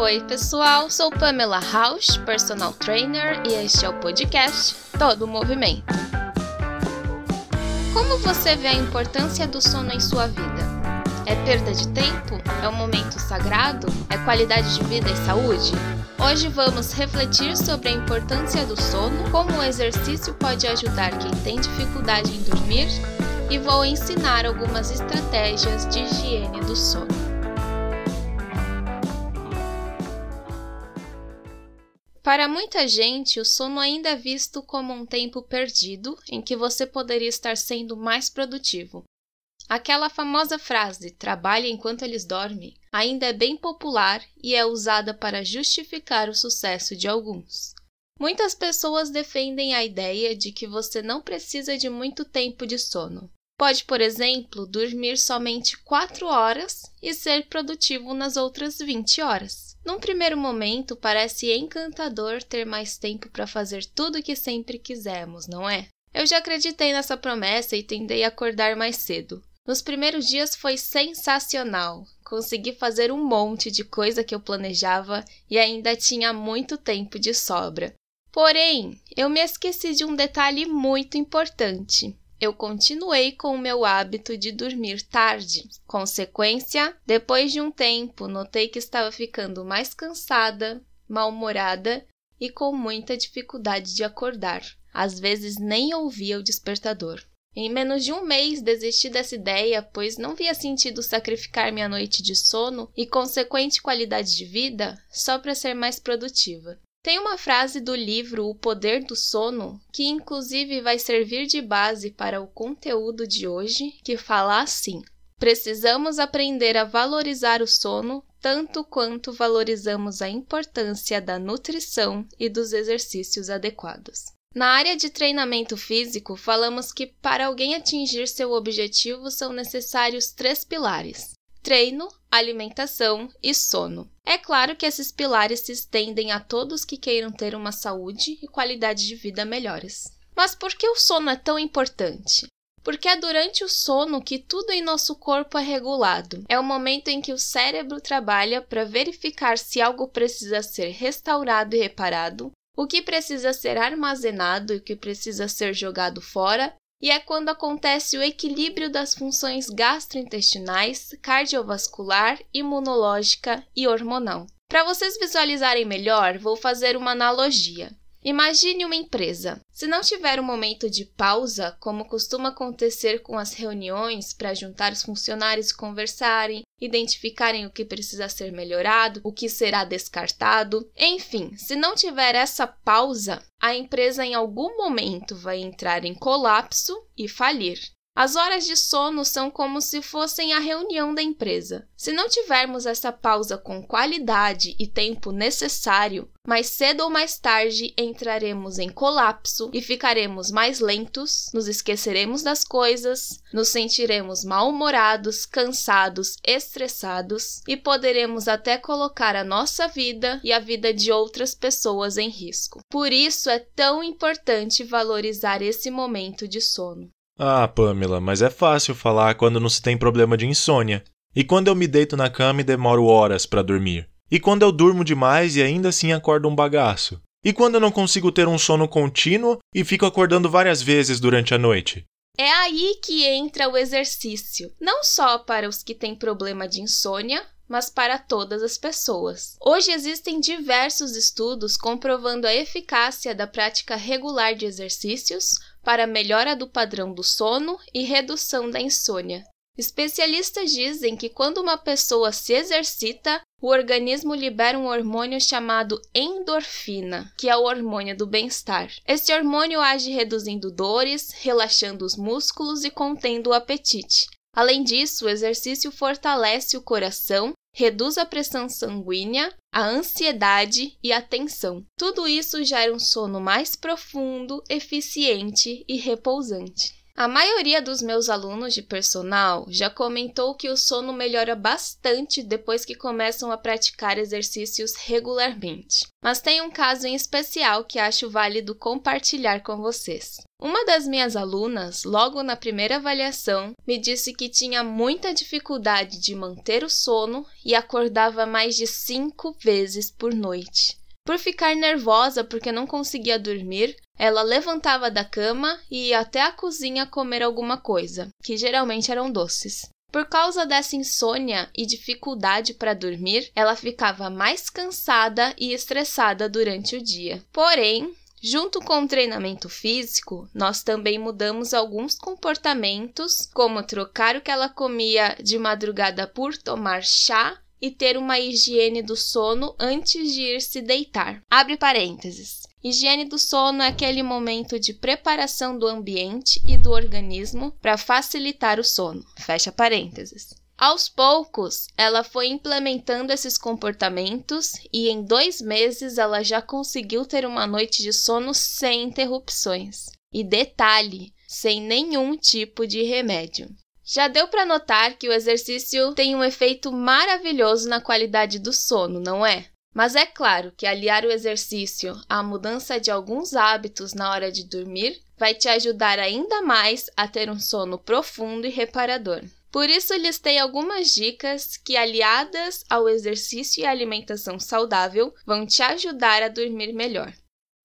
Oi, pessoal, sou Pamela Rausch, personal trainer, e este é o podcast Todo Movimento. Como você vê a importância do sono em sua vida? É perda de tempo? É um momento sagrado? É qualidade de vida e saúde? Hoje vamos refletir sobre a importância do sono, como o exercício pode ajudar quem tem dificuldade em dormir e vou ensinar algumas estratégias de higiene do sono. Para muita gente, o sono ainda é visto como um tempo perdido em que você poderia estar sendo mais produtivo. Aquela famosa frase trabalhe enquanto eles dormem ainda é bem popular e é usada para justificar o sucesso de alguns. Muitas pessoas defendem a ideia de que você não precisa de muito tempo de sono. Pode, por exemplo, dormir somente 4 horas e ser produtivo nas outras 20 horas. Num primeiro momento, parece encantador ter mais tempo para fazer tudo o que sempre quisemos, não é? Eu já acreditei nessa promessa e tendei a acordar mais cedo. Nos primeiros dias foi sensacional. Consegui fazer um monte de coisa que eu planejava e ainda tinha muito tempo de sobra. Porém, eu me esqueci de um detalhe muito importante. Eu continuei com o meu hábito de dormir tarde. Consequência, depois de um tempo, notei que estava ficando mais cansada, mal-humorada e com muita dificuldade de acordar. Às vezes nem ouvia o despertador. Em menos de um mês desisti dessa ideia, pois não via sentido sacrificar minha noite de sono e consequente qualidade de vida só para ser mais produtiva. Tem uma frase do livro O Poder do Sono que, inclusive, vai servir de base para o conteúdo de hoje, que fala assim: Precisamos aprender a valorizar o sono tanto quanto valorizamos a importância da nutrição e dos exercícios adequados. Na área de treinamento físico, falamos que para alguém atingir seu objetivo são necessários três pilares: treino, alimentação e sono. É claro que esses pilares se estendem a todos que queiram ter uma saúde e qualidade de vida melhores. Mas por que o sono é tão importante? Porque é durante o sono que tudo em nosso corpo é regulado. É o momento em que o cérebro trabalha para verificar se algo precisa ser restaurado e reparado, o que precisa ser armazenado e o que precisa ser jogado fora, e é quando acontece o equilíbrio das funções gastrointestinais, cardiovascular, imunológica e hormonal. Para vocês visualizarem melhor, vou fazer uma analogia. Imagine uma empresa. Se não tiver um momento de pausa, como costuma acontecer com as reuniões para juntar os funcionários e conversarem, identificarem o que precisa ser melhorado, o que será descartado, enfim, se não tiver essa pausa, a empresa em algum momento vai entrar em colapso e falir. As horas de sono são como se fossem a reunião da empresa. Se não tivermos essa pausa com qualidade e tempo necessário, mais cedo ou mais tarde entraremos em colapso e ficaremos mais lentos, nos esqueceremos das coisas, nos sentiremos mal-humorados, cansados, estressados e poderemos até colocar a nossa vida e a vida de outras pessoas em risco. Por isso é tão importante valorizar esse momento de sono. Ah, Pamela, mas é fácil falar quando não se tem problema de insônia. E quando eu me deito na cama e demoro horas para dormir? E quando eu durmo demais e ainda assim acordo um bagaço? E quando eu não consigo ter um sono contínuo e fico acordando várias vezes durante a noite? É aí que entra o exercício, não só para os que têm problema de insônia, mas para todas as pessoas. Hoje existem diversos estudos comprovando a eficácia da prática regular de exercícios para melhora do padrão do sono e redução da insônia. Especialistas dizem que quando uma pessoa se exercita, o organismo libera um hormônio chamado endorfina, que é o hormônio do bem-estar. Esse hormônio age reduzindo dores, relaxando os músculos e contendo o apetite. Além disso, o exercício fortalece o coração, reduz a pressão sanguínea, a ansiedade e a tensão. Tudo isso gera um sono mais profundo, eficiente e repousante. A maioria dos meus alunos de personal já comentou que o sono melhora bastante depois que começam a praticar exercícios regularmente. Mas tem um caso em especial que acho válido compartilhar com vocês. Uma das minhas alunas, logo na primeira avaliação, me disse que tinha muita dificuldade de manter o sono e acordava mais de cinco vezes por noite. Por ficar nervosa porque não conseguia dormir, ela levantava da cama e ia até a cozinha comer alguma coisa, que geralmente eram doces. Por causa dessa insônia e dificuldade para dormir, ela ficava mais cansada e estressada durante o dia. Porém, Junto com o treinamento físico, nós também mudamos alguns comportamentos, como trocar o que ela comia de madrugada por tomar chá e ter uma higiene do sono antes de ir se deitar. Abre parênteses. Higiene do sono é aquele momento de preparação do ambiente e do organismo para facilitar o sono. Fecha parênteses. Aos poucos, ela foi implementando esses comportamentos e em dois meses ela já conseguiu ter uma noite de sono sem interrupções. E detalhe, sem nenhum tipo de remédio. Já deu para notar que o exercício tem um efeito maravilhoso na qualidade do sono, não é? Mas é claro que aliar o exercício à mudança de alguns hábitos na hora de dormir vai te ajudar ainda mais a ter um sono profundo e reparador. Por isso, listei algumas dicas que, aliadas ao exercício e alimentação saudável, vão te ajudar a dormir melhor.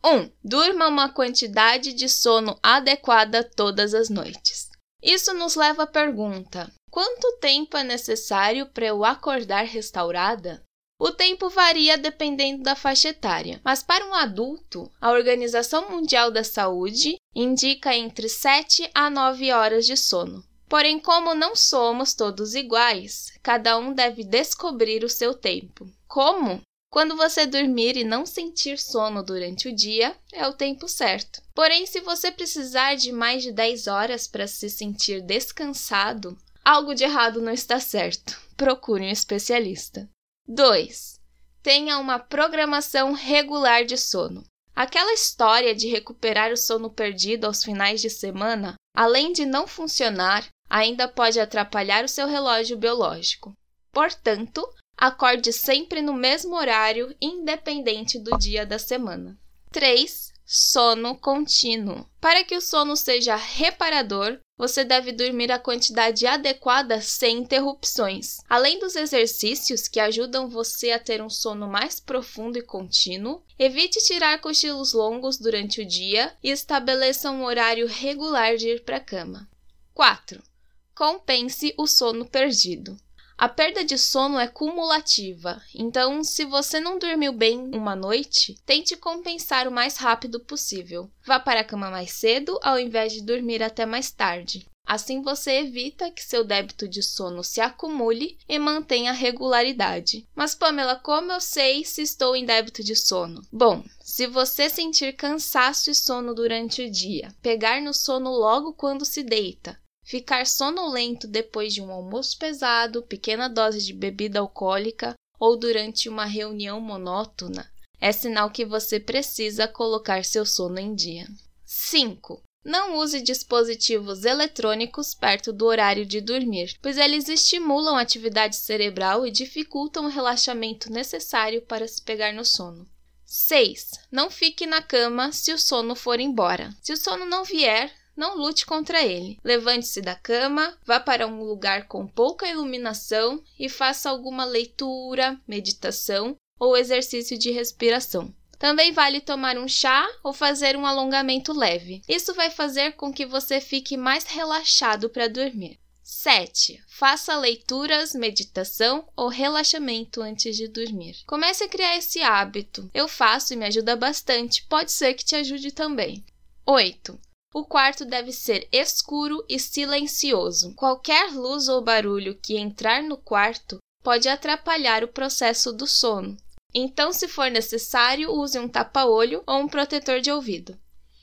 1. Um, durma uma quantidade de sono adequada todas as noites. Isso nos leva à pergunta: quanto tempo é necessário para eu acordar restaurada? O tempo varia dependendo da faixa etária, mas para um adulto, a Organização Mundial da Saúde indica entre 7 a 9 horas de sono. Porém, como não somos todos iguais, cada um deve descobrir o seu tempo. Como? Quando você dormir e não sentir sono durante o dia, é o tempo certo. Porém, se você precisar de mais de 10 horas para se sentir descansado, algo de errado não está certo. Procure um especialista. 2. Tenha uma programação regular de sono. Aquela história de recuperar o sono perdido aos finais de semana, além de não funcionar, ainda pode atrapalhar o seu relógio biológico. Portanto, Acorde sempre no mesmo horário, independente do dia da semana. 3. Sono contínuo. Para que o sono seja reparador, você deve dormir a quantidade adequada sem interrupções. Além dos exercícios que ajudam você a ter um sono mais profundo e contínuo, evite tirar cochilos longos durante o dia e estabeleça um horário regular de ir para a cama. 4. Compense o sono perdido. A perda de sono é cumulativa, então, se você não dormiu bem uma noite, tente compensar o mais rápido possível. Vá para a cama mais cedo ao invés de dormir até mais tarde. Assim você evita que seu débito de sono se acumule e mantenha a regularidade. Mas, Pamela, como eu sei se estou em débito de sono? Bom, se você sentir cansaço e sono durante o dia, pegar no sono logo quando se deita, ficar sonolento depois de um almoço pesado, pequena dose de bebida alcoólica ou durante uma reunião monótona, é sinal que você precisa colocar seu sono em dia. 5. Não use dispositivos eletrônicos perto do horário de dormir, pois eles estimulam a atividade cerebral e dificultam o relaxamento necessário para se pegar no sono. 6. Não fique na cama se o sono for embora. Se o sono não vier, não lute contra ele. Levante-se da cama, vá para um lugar com pouca iluminação e faça alguma leitura, meditação ou exercício de respiração. Também vale tomar um chá ou fazer um alongamento leve. Isso vai fazer com que você fique mais relaxado para dormir. 7. Faça leituras, meditação ou relaxamento antes de dormir. Comece a criar esse hábito. Eu faço e me ajuda bastante. Pode ser que te ajude também. 8. O quarto deve ser escuro e silencioso. Qualquer luz ou barulho que entrar no quarto pode atrapalhar o processo do sono. Então, se for necessário, use um tapa-olho ou um protetor de ouvido.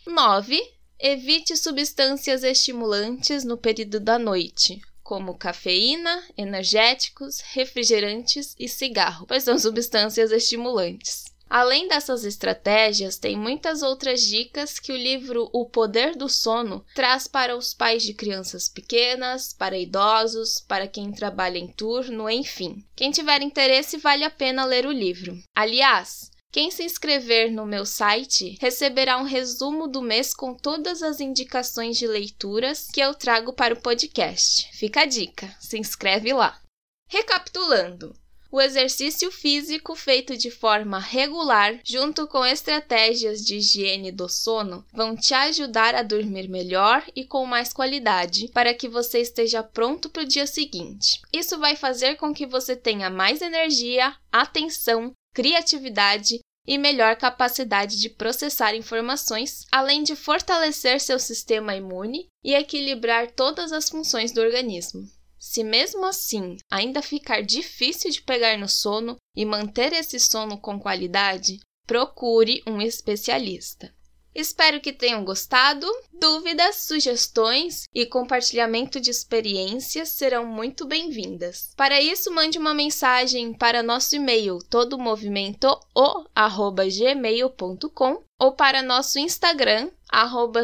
9. Evite substâncias estimulantes no período da noite, como cafeína, energéticos, refrigerantes e cigarro, pois são substâncias estimulantes. Além dessas estratégias, tem muitas outras dicas que o livro O Poder do Sono traz para os pais de crianças pequenas, para idosos, para quem trabalha em turno, enfim. Quem tiver interesse, vale a pena ler o livro. Aliás, quem se inscrever no meu site receberá um resumo do mês com todas as indicações de leituras que eu trago para o podcast. Fica a dica, se inscreve lá. Recapitulando, o exercício físico feito de forma regular, junto com estratégias de higiene do sono, vão te ajudar a dormir melhor e com mais qualidade para que você esteja pronto para o dia seguinte. Isso vai fazer com que você tenha mais energia, atenção, criatividade e melhor capacidade de processar informações, além de fortalecer seu sistema imune e equilibrar todas as funções do organismo. Se mesmo assim ainda ficar difícil de pegar no sono e manter esse sono com qualidade, procure um especialista. Espero que tenham gostado. Dúvidas, sugestões e compartilhamento de experiências serão muito bem-vindas. Para isso, mande uma mensagem para nosso e-mail todomovimento@gmail.com ou para nosso Instagram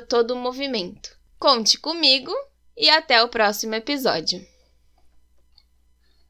@todomovimento. Conte comigo e até o próximo episódio.